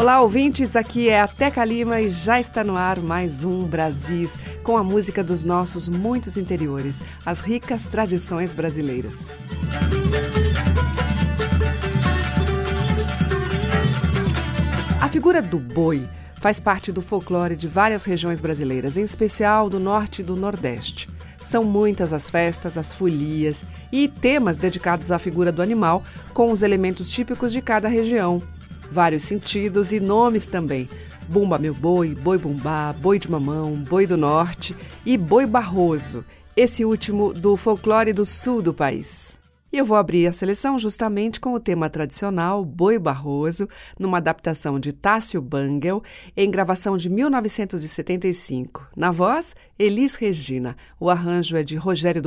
Olá, ouvintes. Aqui é a Teca Lima e já está no ar mais um Brasis com a música dos nossos muitos interiores, as ricas tradições brasileiras. A figura do boi faz parte do folclore de várias regiões brasileiras, em especial do norte e do nordeste. São muitas as festas, as folias e temas dedicados à figura do animal, com os elementos típicos de cada região. Vários sentidos e nomes também. Bumba meu boi, boi bumbá, boi de mamão, boi do norte e boi barroso, esse último do folclore do sul do país. E eu vou abrir a seleção justamente com o tema tradicional Boi Barroso, numa adaptação de Tássio Bangel, em gravação de 1975. Na voz, Elis Regina. O arranjo é de Rogério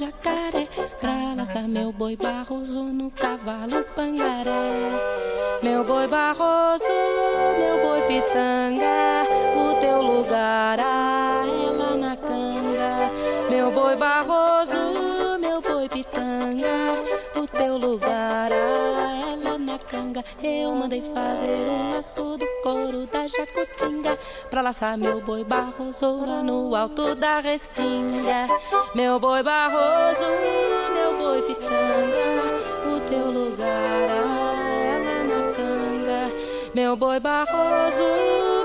Duprá. boi barroso no cavalo pangaré. Meu boi barroso, meu boi pitanga, o teu lugar ah, é lá na canga. Meu boi barroso, meu boi pitanga, o teu lugar ah, Eu mandei fazer um laço do couro da jacutinga pra laçar meu boi barroso lá no alto da restinga. Meu boi barroso, meu boi pitanga, o teu lugar é lá na canga. Meu boi barroso,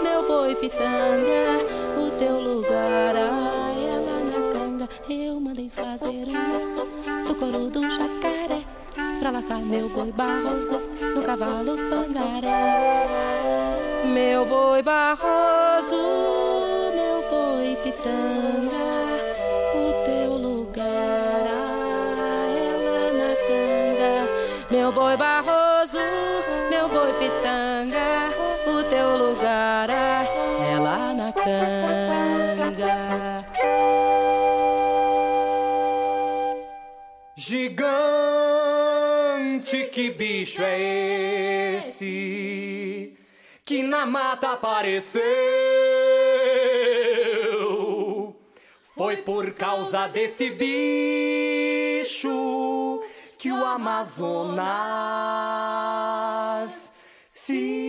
meu boi pitanga, o teu lugar é lá na canga. Eu mandei fazer um laço do couro do jacaré pra laçar meu boi barroso no cavalo pangaré. Meu boi barroso, meu boi pitanga, o teu lugar é lá na canga. Meu boi barroso, meu boi pitanga, o teu lugar é lá na canga. Gigante, que bicho é esse? que na mata apareceu. Foi por causa desse bicho que o Amazonas se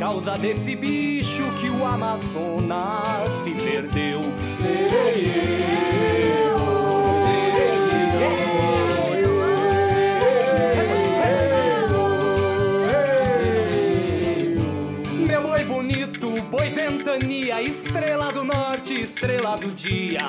causa desse bicho que o Amazonas se perdeu. Meu boi bonito, boi ventania, estrela do norte, estrela do dia.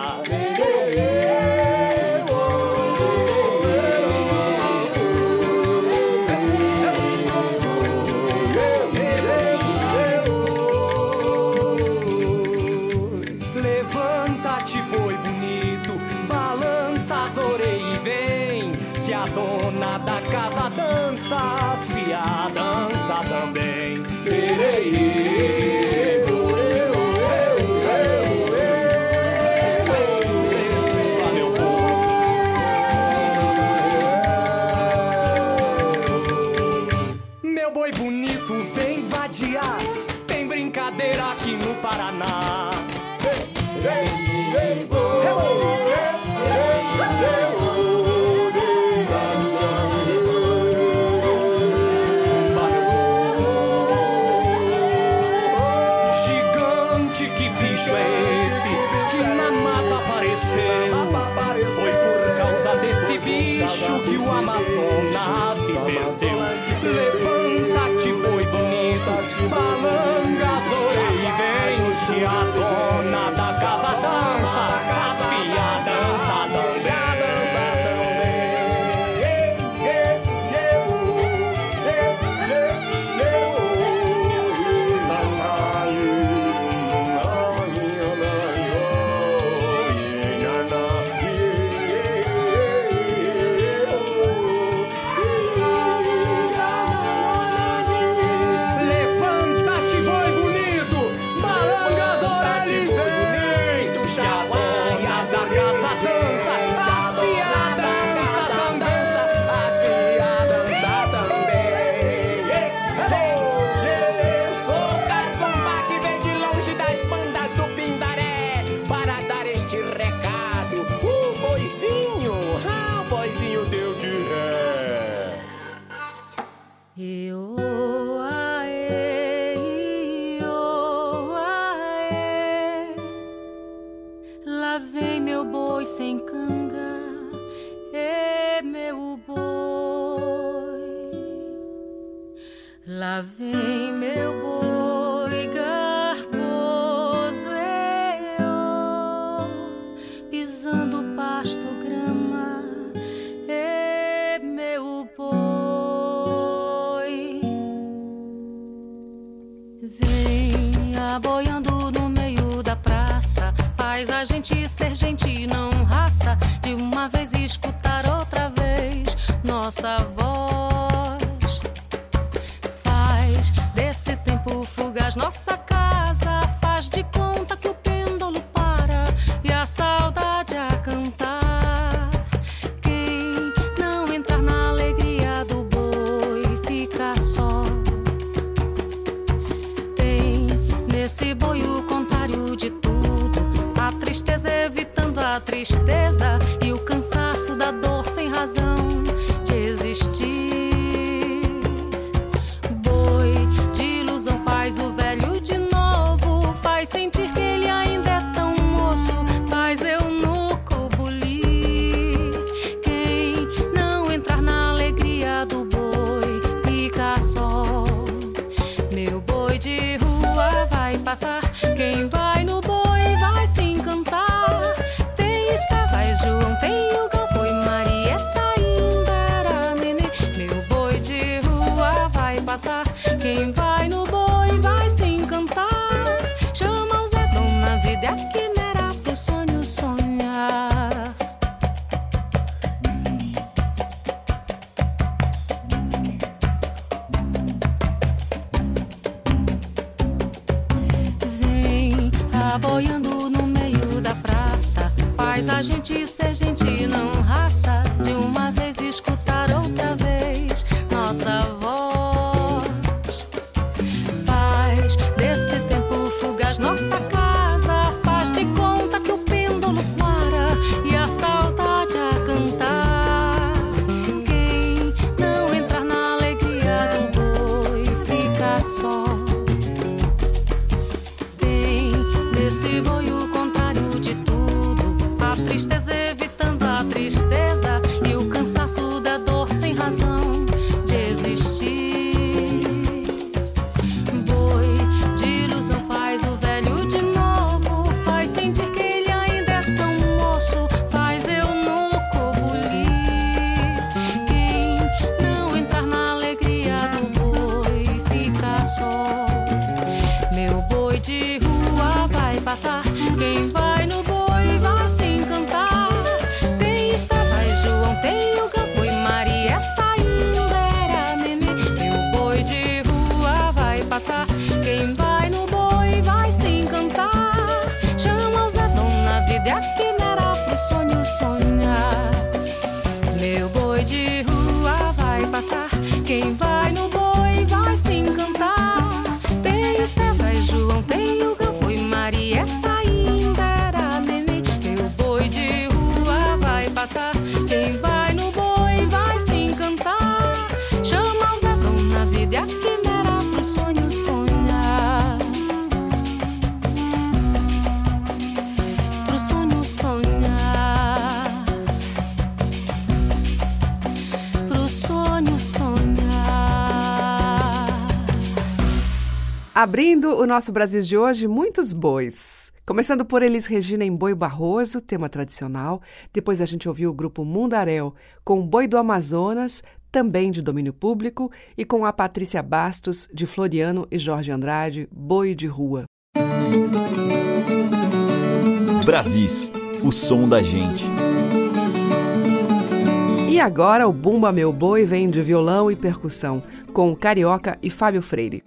ser gente e não raça. De uma vez escutar outra vez nossa voz. Abrindo o nosso Brasil de hoje, muitos bois. Começando por Elis Regina em Boi Barroso, tema tradicional. Depois a gente ouviu o grupo Mundaréu com Boi do Amazonas, também de domínio público, e com a Patrícia Bastos, de Floriano e Jorge Andrade, Boi de Rua. Brasis, o som da gente. E agora o Bumba Meu Boi vem de violão e percussão, com Carioca e Fábio Freire.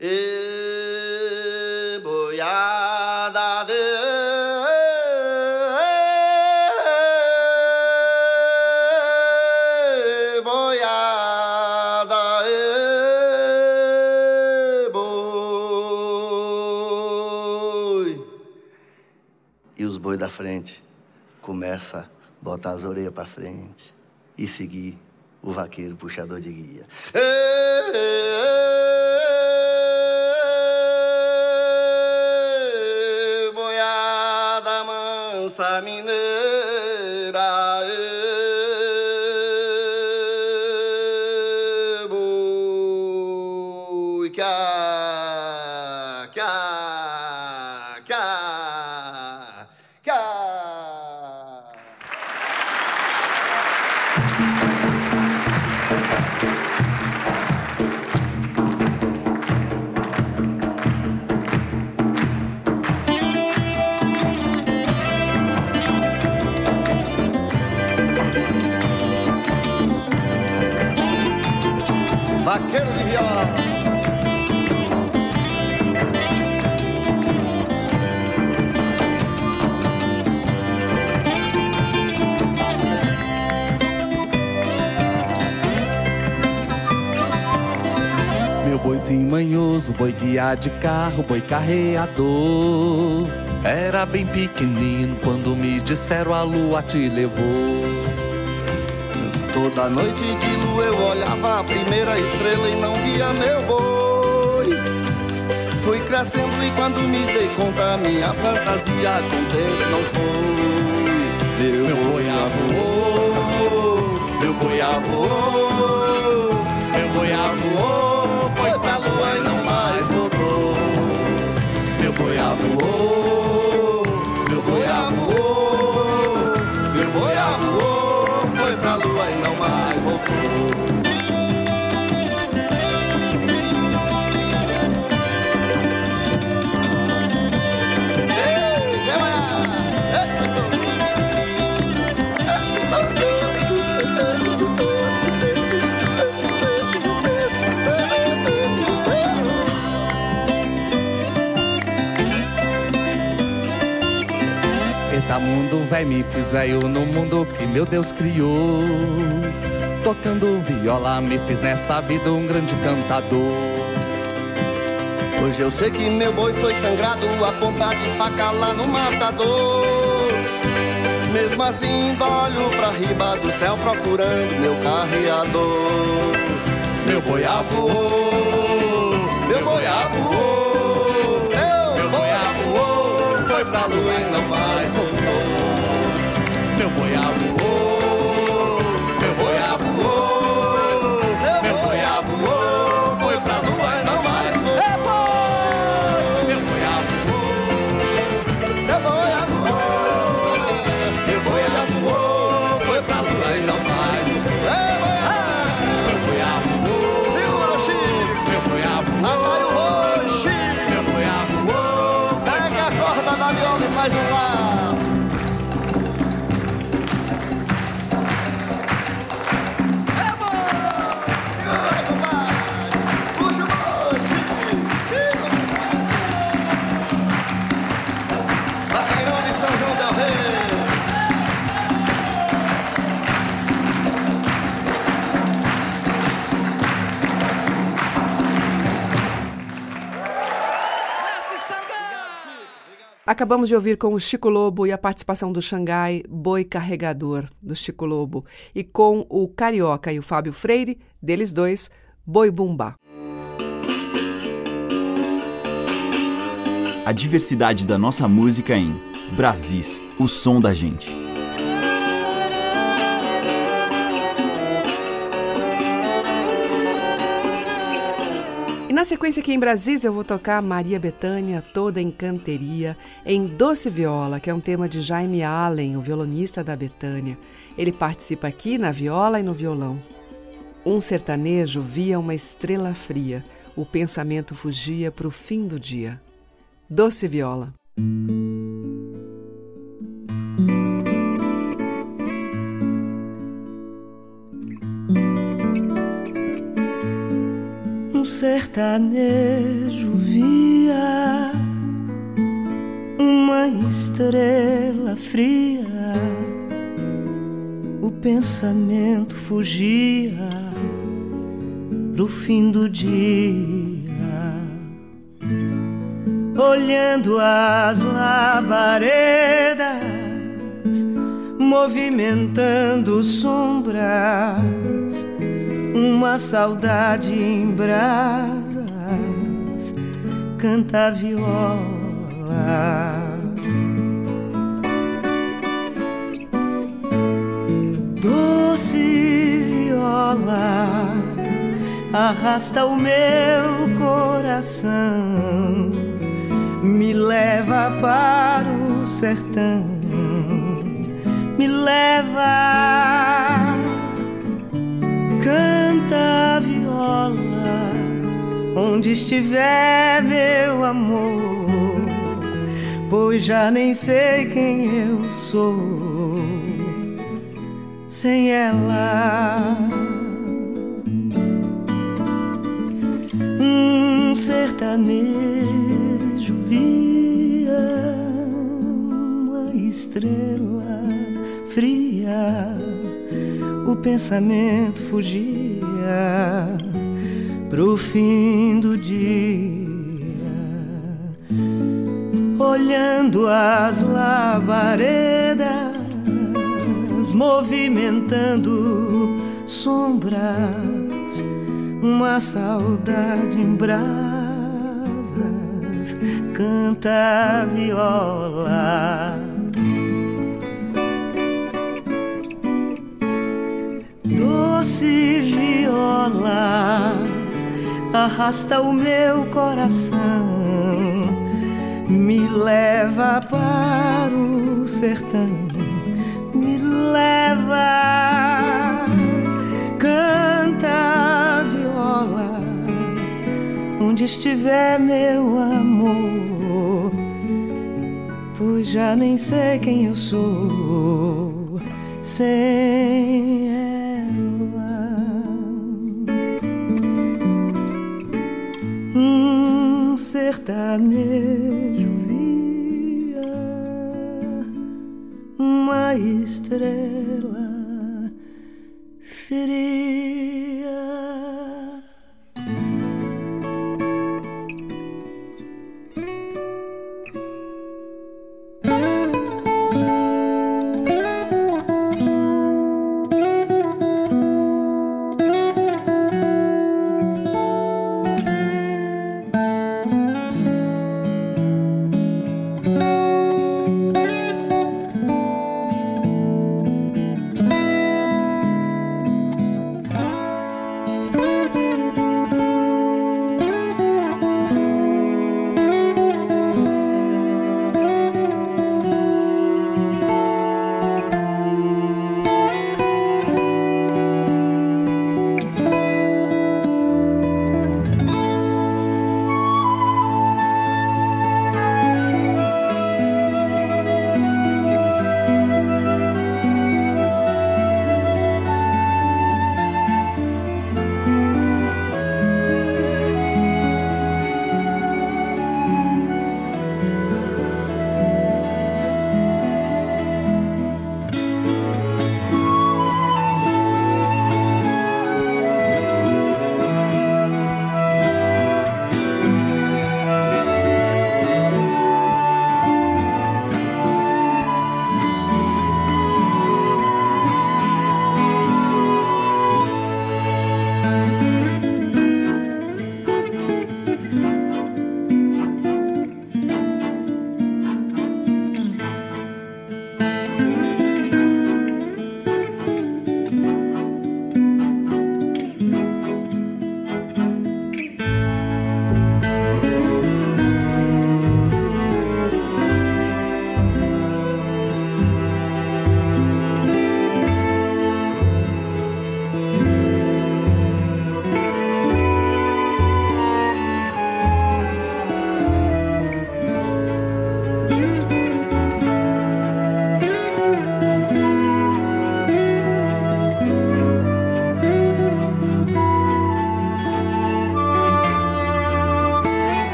E boiada de boiada e boi. E os boi da frente começa a botar as orelhas para frente e seguir o vaqueiro puxador de guia. Ê, boiada mansa mineira, manhoso, boi guiar de carro, boi carreador. Era bem pequenino quando me disseram a lua te levou. Toda noite de lua eu olhava a primeira estrela e não via meu boi. Fui crescendo e quando me dei conta, minha fantasia contente não foi. Meu, Meu boi voou, meu boi voou, Meu boi voou, mundo, véi, me fiz velho no mundo que meu Deus criou. Tocando viola, me fiz nessa vida um grande cantador. Hoje eu sei que meu boi foi sangrado a ponta de faca lá no matador. Mesmo assim, ainda olho pra riba do céu procurando meu carreador. Meu boi voou, meu boi voou, meu boi voou, foi pra lua e não mais. Meu boi Acabamos de ouvir com o Chico Lobo e a participação do Xangai Boi Carregador, do Chico Lobo, e com o Carioca e o Fábio Freire, deles dois, Boi Bumbá. A diversidade da nossa música em Brasis, o som da gente. Na sequência aqui em Brasília eu vou tocar Maria Bethânia, toda em canteria, em Doce Viola, que é um tema de Jaime Allen, o violonista da Bethânia. Ele participa aqui na viola e no violão. Um sertanejo via uma estrela fria, o pensamento fugia para o fim do dia. Doce Viola. Sertanejo via uma estrela fria, o pensamento fugia pro fim do dia, olhando as labaredas, movimentando sombras uma saudade em brasas, canta a viola. Doce viola, arrasta o meu coração, me leva para o sertão, me leva Canta a viola onde estiver meu amor, pois já nem sei quem eu sou. Sem ela. Um sertanejo via uma estrela fria. O pensamento fugia pro fim do dia, olhando as labaredas, movimentando sombras, uma saudade em brasas, canta a viola doce viola arrasta o meu coração, me leva para o sertão, me leva, canta viola, onde estiver meu amor, pois já nem sei quem eu sou sem sertanejo via uma estrela fria.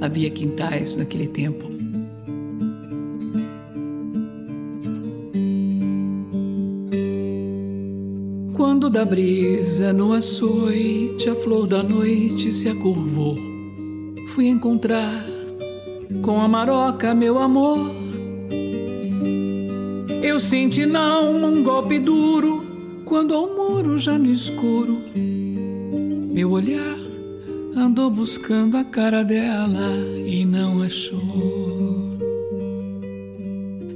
Havia quintais naquele tempo. Quando da brisa no açoite a flor da noite se acurvou, fui encontrar com a maroca meu amor. Eu senti não um golpe duro quando ao muro já no escuro meu olhar andou buscando a cara dela e não achou.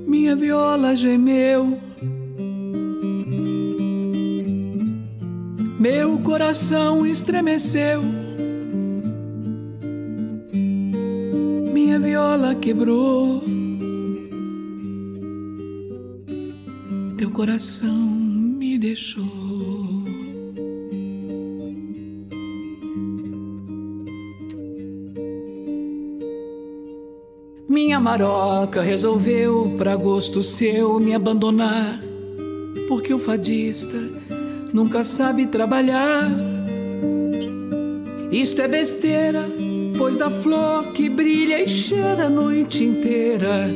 Minha viola gemeu, meu coração estremeceu. Minha viola quebrou, teu coração me deixou. Maroca resolveu, pra gosto seu, me abandonar. Porque o fadista nunca sabe trabalhar. Isto é besteira, pois da flor que brilha e cheira a noite inteira.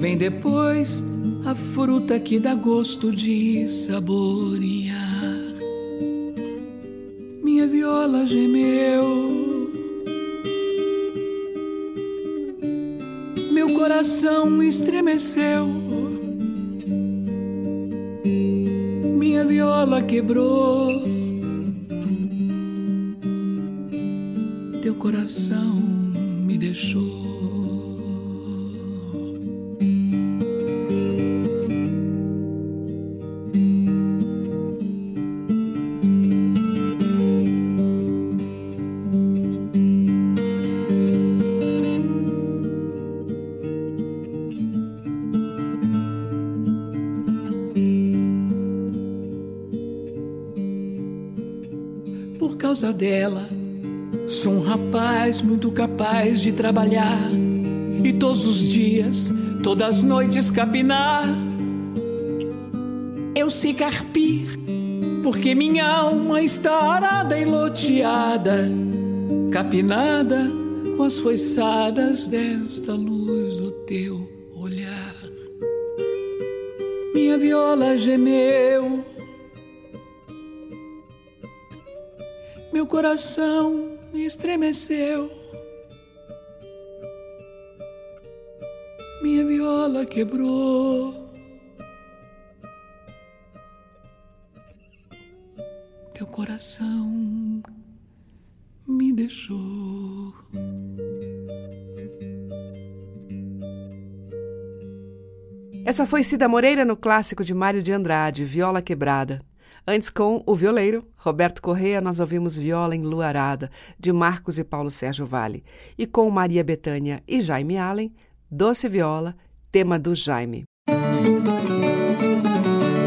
Vem depois a fruta que dá gosto de saborear. Minha viola gemeu. Coração estremeceu. Minha viola quebrou. Teu coração capaz de trabalhar e todos os dias, todas as noites capinar. Eu sei carpir, porque minha alma está arada e loteada, capinada com as foiçadas desta luz do teu olhar. Minha viola gemeu, meu coração estremeceu. Viola quebrou. Teu coração me deixou. Essa foi Cida Moreira no clássico de Mário de Andrade, Viola Quebrada. Antes, com o violeiro, Roberto Correia, nós ouvimos Viola Enluarada, de Marcos e Paulo Sérgio Vale. E com Maria Bethânia e Jaime Allen, Doce Viola, tema do Jaime.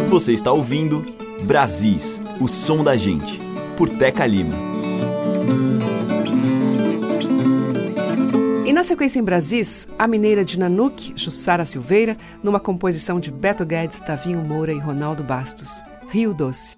Você está ouvindo Brasis, o som da gente, por Teca Lima. E na sequência em Brasis, a mineira de Nanuque, Jussara Silveira, numa composição de Beto Guedes, Tavinho Moura e Ronaldo Bastos. Rio Doce.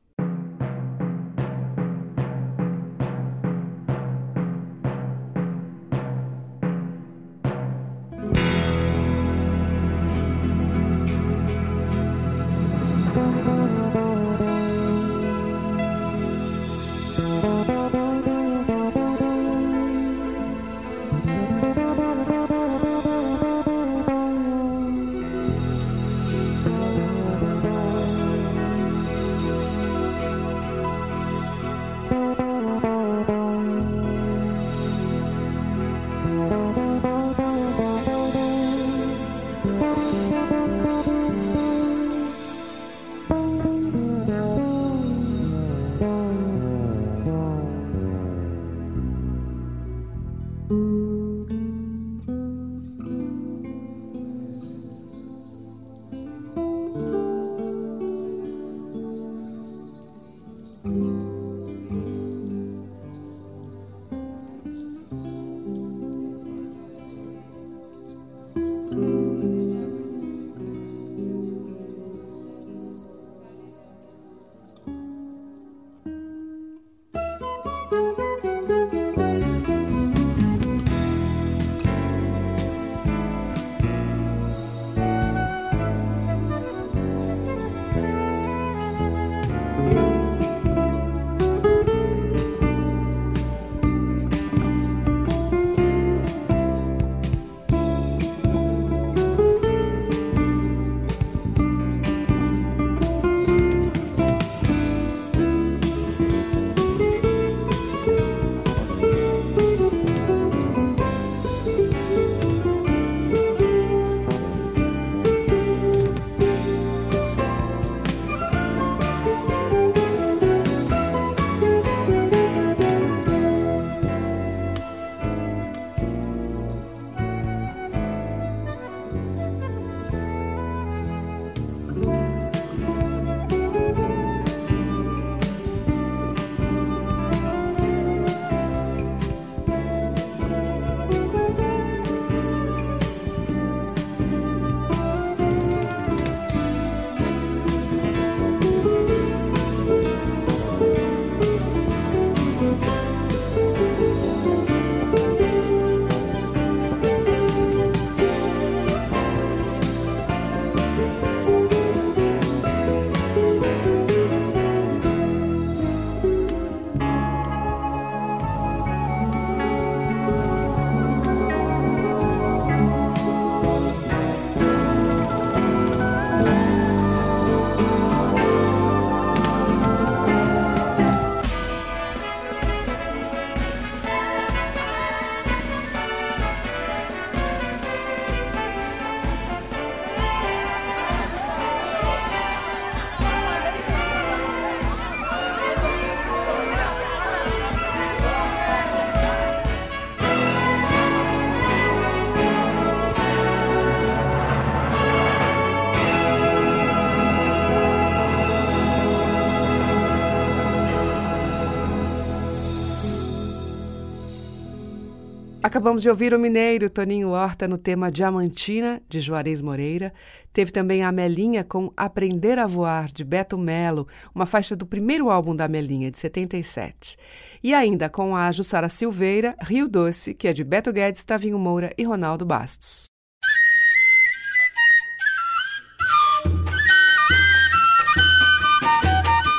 Acabamos de ouvir o mineiro Toninho Horta no tema Diamantina, de Juarez Moreira. Teve também a Melinha com Aprender a Voar, de Beto Melo, uma faixa do primeiro álbum da Melinha, de 77. E ainda com a Jussara Silveira, Rio Doce, que é de Beto Guedes, Tavinho Moura e Ronaldo Bastos.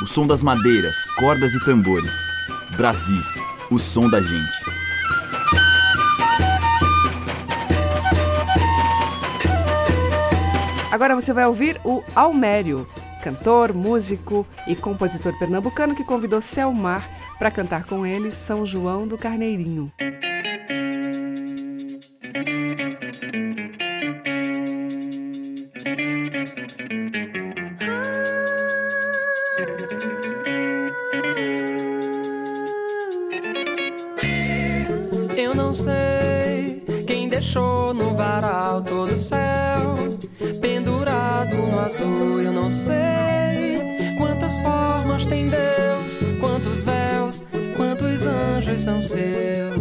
O som das madeiras, cordas e tambores. Brasis, o som da gente. Agora você vai ouvir o Almério, cantor, músico e compositor pernambucano que convidou Selmar para cantar com ele São João do Carneirinho. Tem Deus, quantos véus, quantos anjos são seus.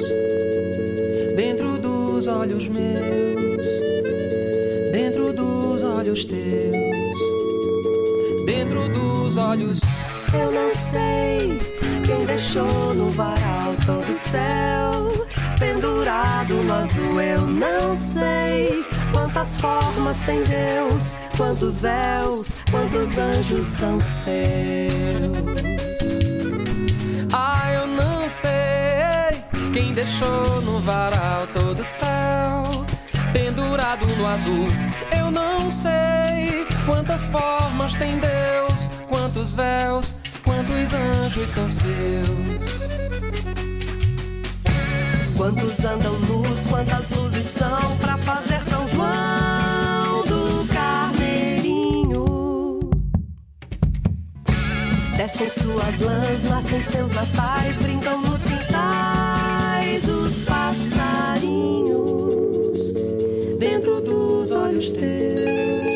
Teus, dentro dos olhos meus, dentro dos olhos teus, dentro dos olhos. Eu não sei quem deixou no varal todo o céu pendurado no azul. Eu não sei quantas formas tem Deus, quantos véus, quantos anjos são seus. Ah, eu não sei quem deixou no varal todo o céu pendurado no azul. Eu não sei quantas formas tem Deus, quantos véus, quantos anjos são seus. Quantos andam nus, quantas luzes são pra fazer São João do Carneirinho? Descem suas lãs, nascem seus natais, brincam nos quintais os passarinhos. Dentro dos olhos teus,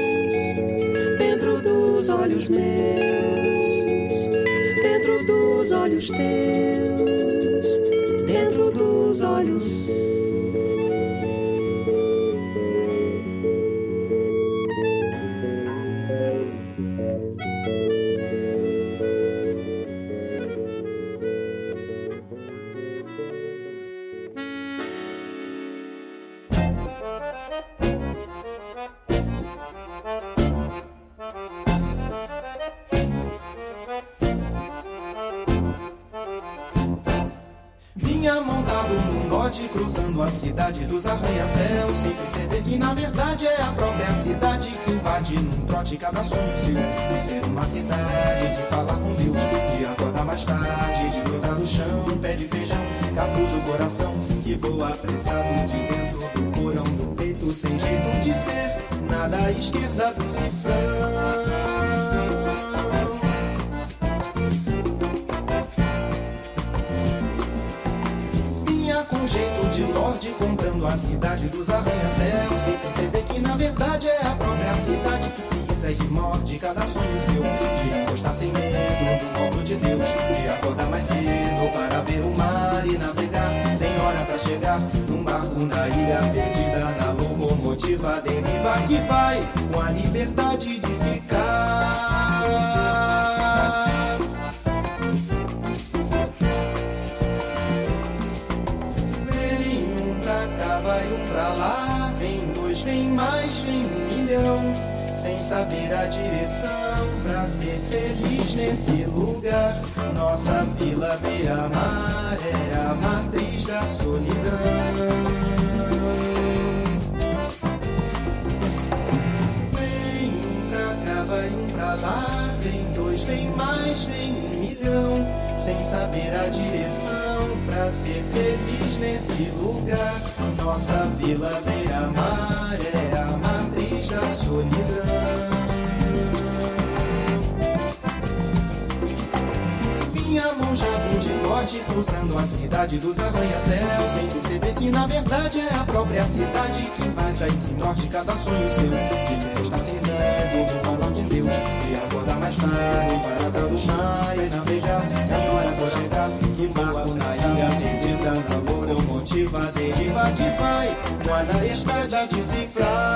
dentro dos olhos meus, dentro dos olhos teus, a cidade dos arranha-céus Sem perceber que na verdade é a própria cidade que invade num trote cada seu De ser uma cidade, de falar com Deus De acordar mais tarde, de brotar no chão Pé de feijão, cafuso coração Que voa apressado de dentro do porão do peito Sem jeito de ser, nada à esquerda do cifrão a cidade dos arranha-céus. Sem perceber que na verdade é a própria cidade que pisa e morde cada sonho seu De apostar sem medo no colo de Deus. De acordar mais cedo para ver o mar e navegar. Sem hora pra chegar num barco na ilha perdida Na locomotiva deriva que vai com a liberdade de ficar saber a direção pra ser feliz nesse lugar. Nossa vila beira-mar é a matriz da solidão. Vem um pra cá, vai um pra lá, vem dois, vem mais, vem um milhão sem saber a direção pra ser feliz nesse lugar. Nossa vila beira-mar é a matriz da solidão. minha mão já vem de norte Cruzando a cidade dos arranha-céus. Sem perceber que na verdade é a própria cidade Que vai sair do norte cada sonho seu. Que se está cidade do valor de Deus E agora mais sai para ver o chá e não beijar Se agora vou chegar que voa na ilha Perdida na locomotiva deriva que sai. Guarda a estrada de cifrar.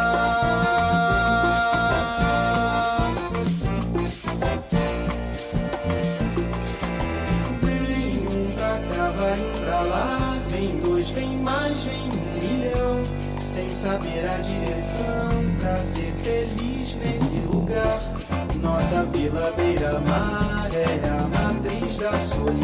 da vila beira-mar é a matriz da solidão.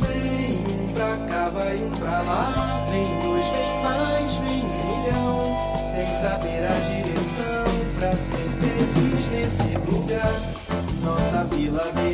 Vem um pra cá, vai um pra lá, vem dois, vem mais, vem um milhão, sem saber a direção pra ser feliz nesse lugar. Nossa vila beira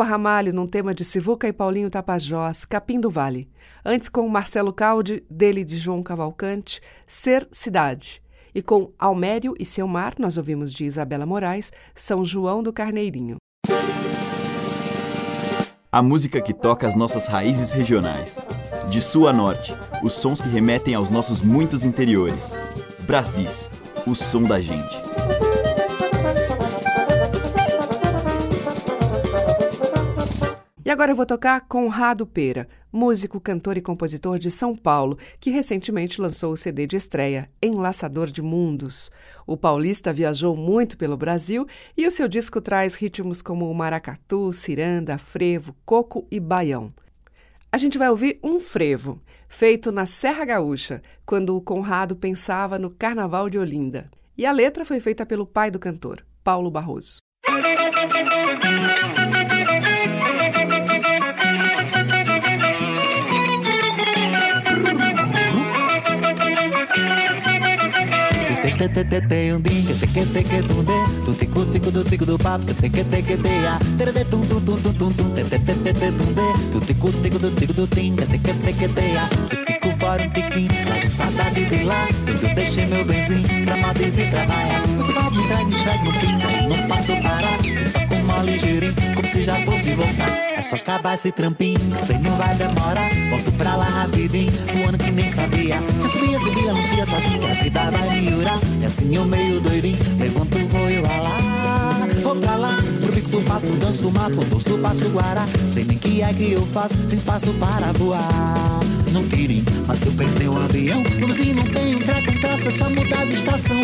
Elba Ramalho num tema de Sivuca e Paulinho Tapajós, Capim do Vale. Antes com Marcelo Caldi, dele de João Cavalcante, Ser Cidade. E com Almério e Seu Mar, nós ouvimos de Isabela Moraes, São João do Carneirinho. A música que toca as nossas raízes regionais. De sul a norte, os sons que remetem aos nossos muitos interiores. Brasis, o som da gente. E agora eu vou tocar Conrado Pera, músico, cantor e compositor de São Paulo, que recentemente lançou o CD de estreia, Enlaçador de Mundos. O paulista viajou muito pelo Brasil e o seu disco traz ritmos como o maracatu, ciranda, frevo, coco e baião. A gente vai ouvir um frevo, feito na Serra Gaúcha, quando o Conrado pensava no Carnaval de Olinda. E a letra foi feita pelo pai do cantor, Paulo Barroso. Tem um din te que te que tum de tu tico tico do tico do papo que te que te que te a tum te te te te te tum de tu tico tico do tico do tim que te que te que te a se fico fora um tiquinho lá de saudade de lá quando eu deixei meu benzinho pra e vir trabalhar você vai me entrega me enxerga no pinta não passo parar ligeirinho como se já fosse voltar. É só acabar esse trampinho sei não vai demorar. Volto pra lá rapidinho voando que nem sabia. Que subia subia anuncia sozinho que a vida vai melhorar. E assim eu meio doidinho Levanto, vou eu lá. Vou pra lá, pro bico do papo Danço do mato, doce do passo guará. Sei nem que é que eu faço Tem espaço para voar Não tirem, mas se eu perder o avião. No vizinho não tem entrar com traça É só mudar de estação.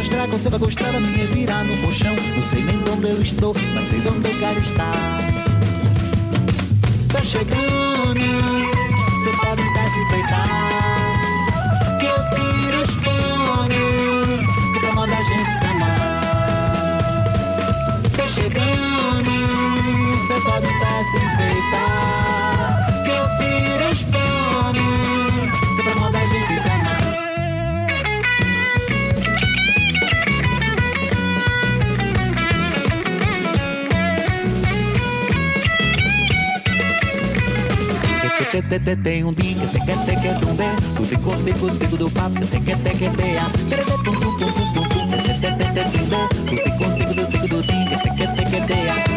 Vou estragar, você vai gostar Vai me revirar no colchão. Não sei nem de onde eu estou Mas sei de onde eu quero estar. Tô chegando Você pode até se enfeitar. Que eu tiro os panos Que pra moda a gente se amar. Tô chegando Você pode até te te te tem um dica teque teque tumbe tudo corte contigo do papo te que teia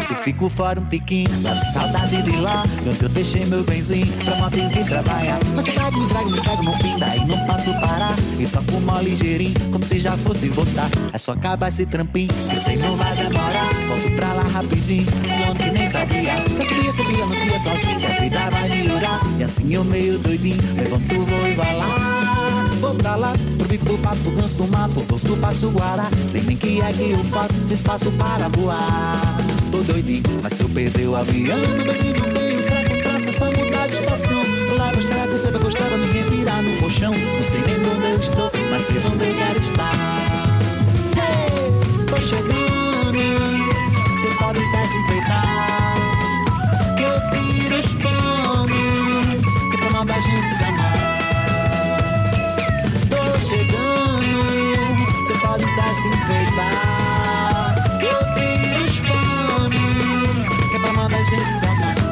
se fico fora um tiquinho dá saudade de lá. Quando eu deixei meu benzinho pra manter vir trabalhar. Mas cidade me traga me traga no fim daí não passo parar e toco mal ligeirinho como se já fosse voltar. É só acabar esse trampinho que sei não vai demorar. Volto pra lá rapidinho voando que nem sabia. Eu subia subia anuncia sozinho que a vida vai melhorar. E assim eu meio doidinho Levanto, vou e vai lá. Vou pra lá, pro bico do papo, ganso do mato do passo guará. Sei nem que é que eu faço espaço para voar doidinho, mas se eu perder o avião No vizinho tenho crack com traça Só mudar de estação Lá vou estar, você vai gostar Vai me revirar no colchão. Não sei nem onde eu estou Mas sei onde eu quero estar. Tô chegando Você pode até se enfeitar. Que eu tiro os panos da gente se amar. Tô chegando, cê pode até quando a gente senta.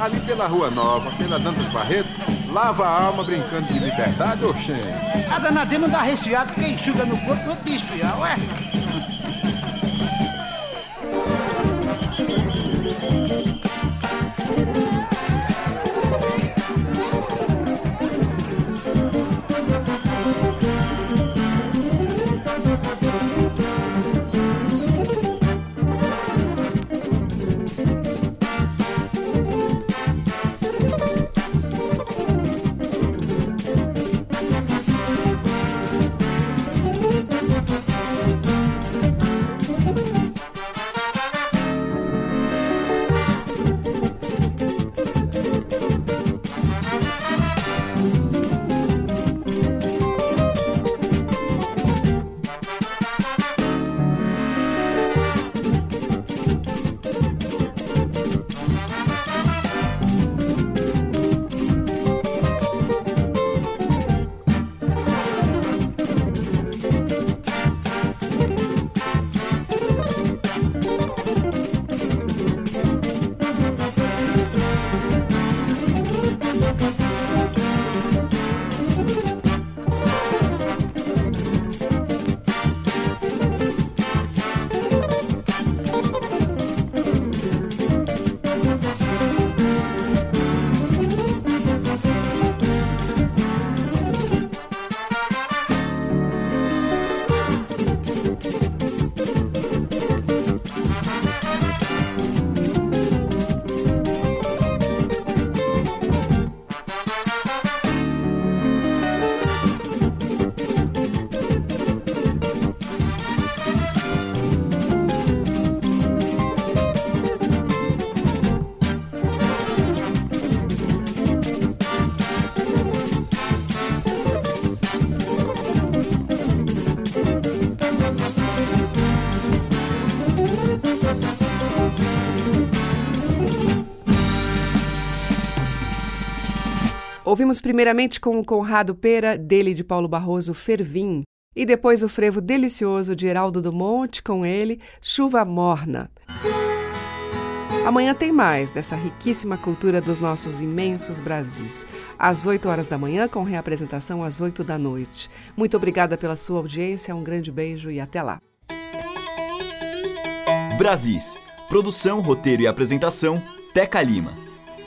Ali pela Rua Nova, pela Dantas Barreto, lava a alma brincando de liberdade, oxê. A danadinha não dá recheado porque enxuga no corpo não te esfriar, ué? Ouvimos primeiramente com o Conrado Pera, dele de Paulo Barroso, Fervim, e depois o frevo delicioso de Heraldo do Monte, com ele, Chuva Morna. Amanhã tem mais dessa riquíssima cultura dos nossos imensos Brasis. Às 8 horas da manhã, com reapresentação às 8 da noite. Muito obrigada pela sua audiência, um grande beijo e até lá. Brasis. Produção, roteiro e apresentação, Teca Lima.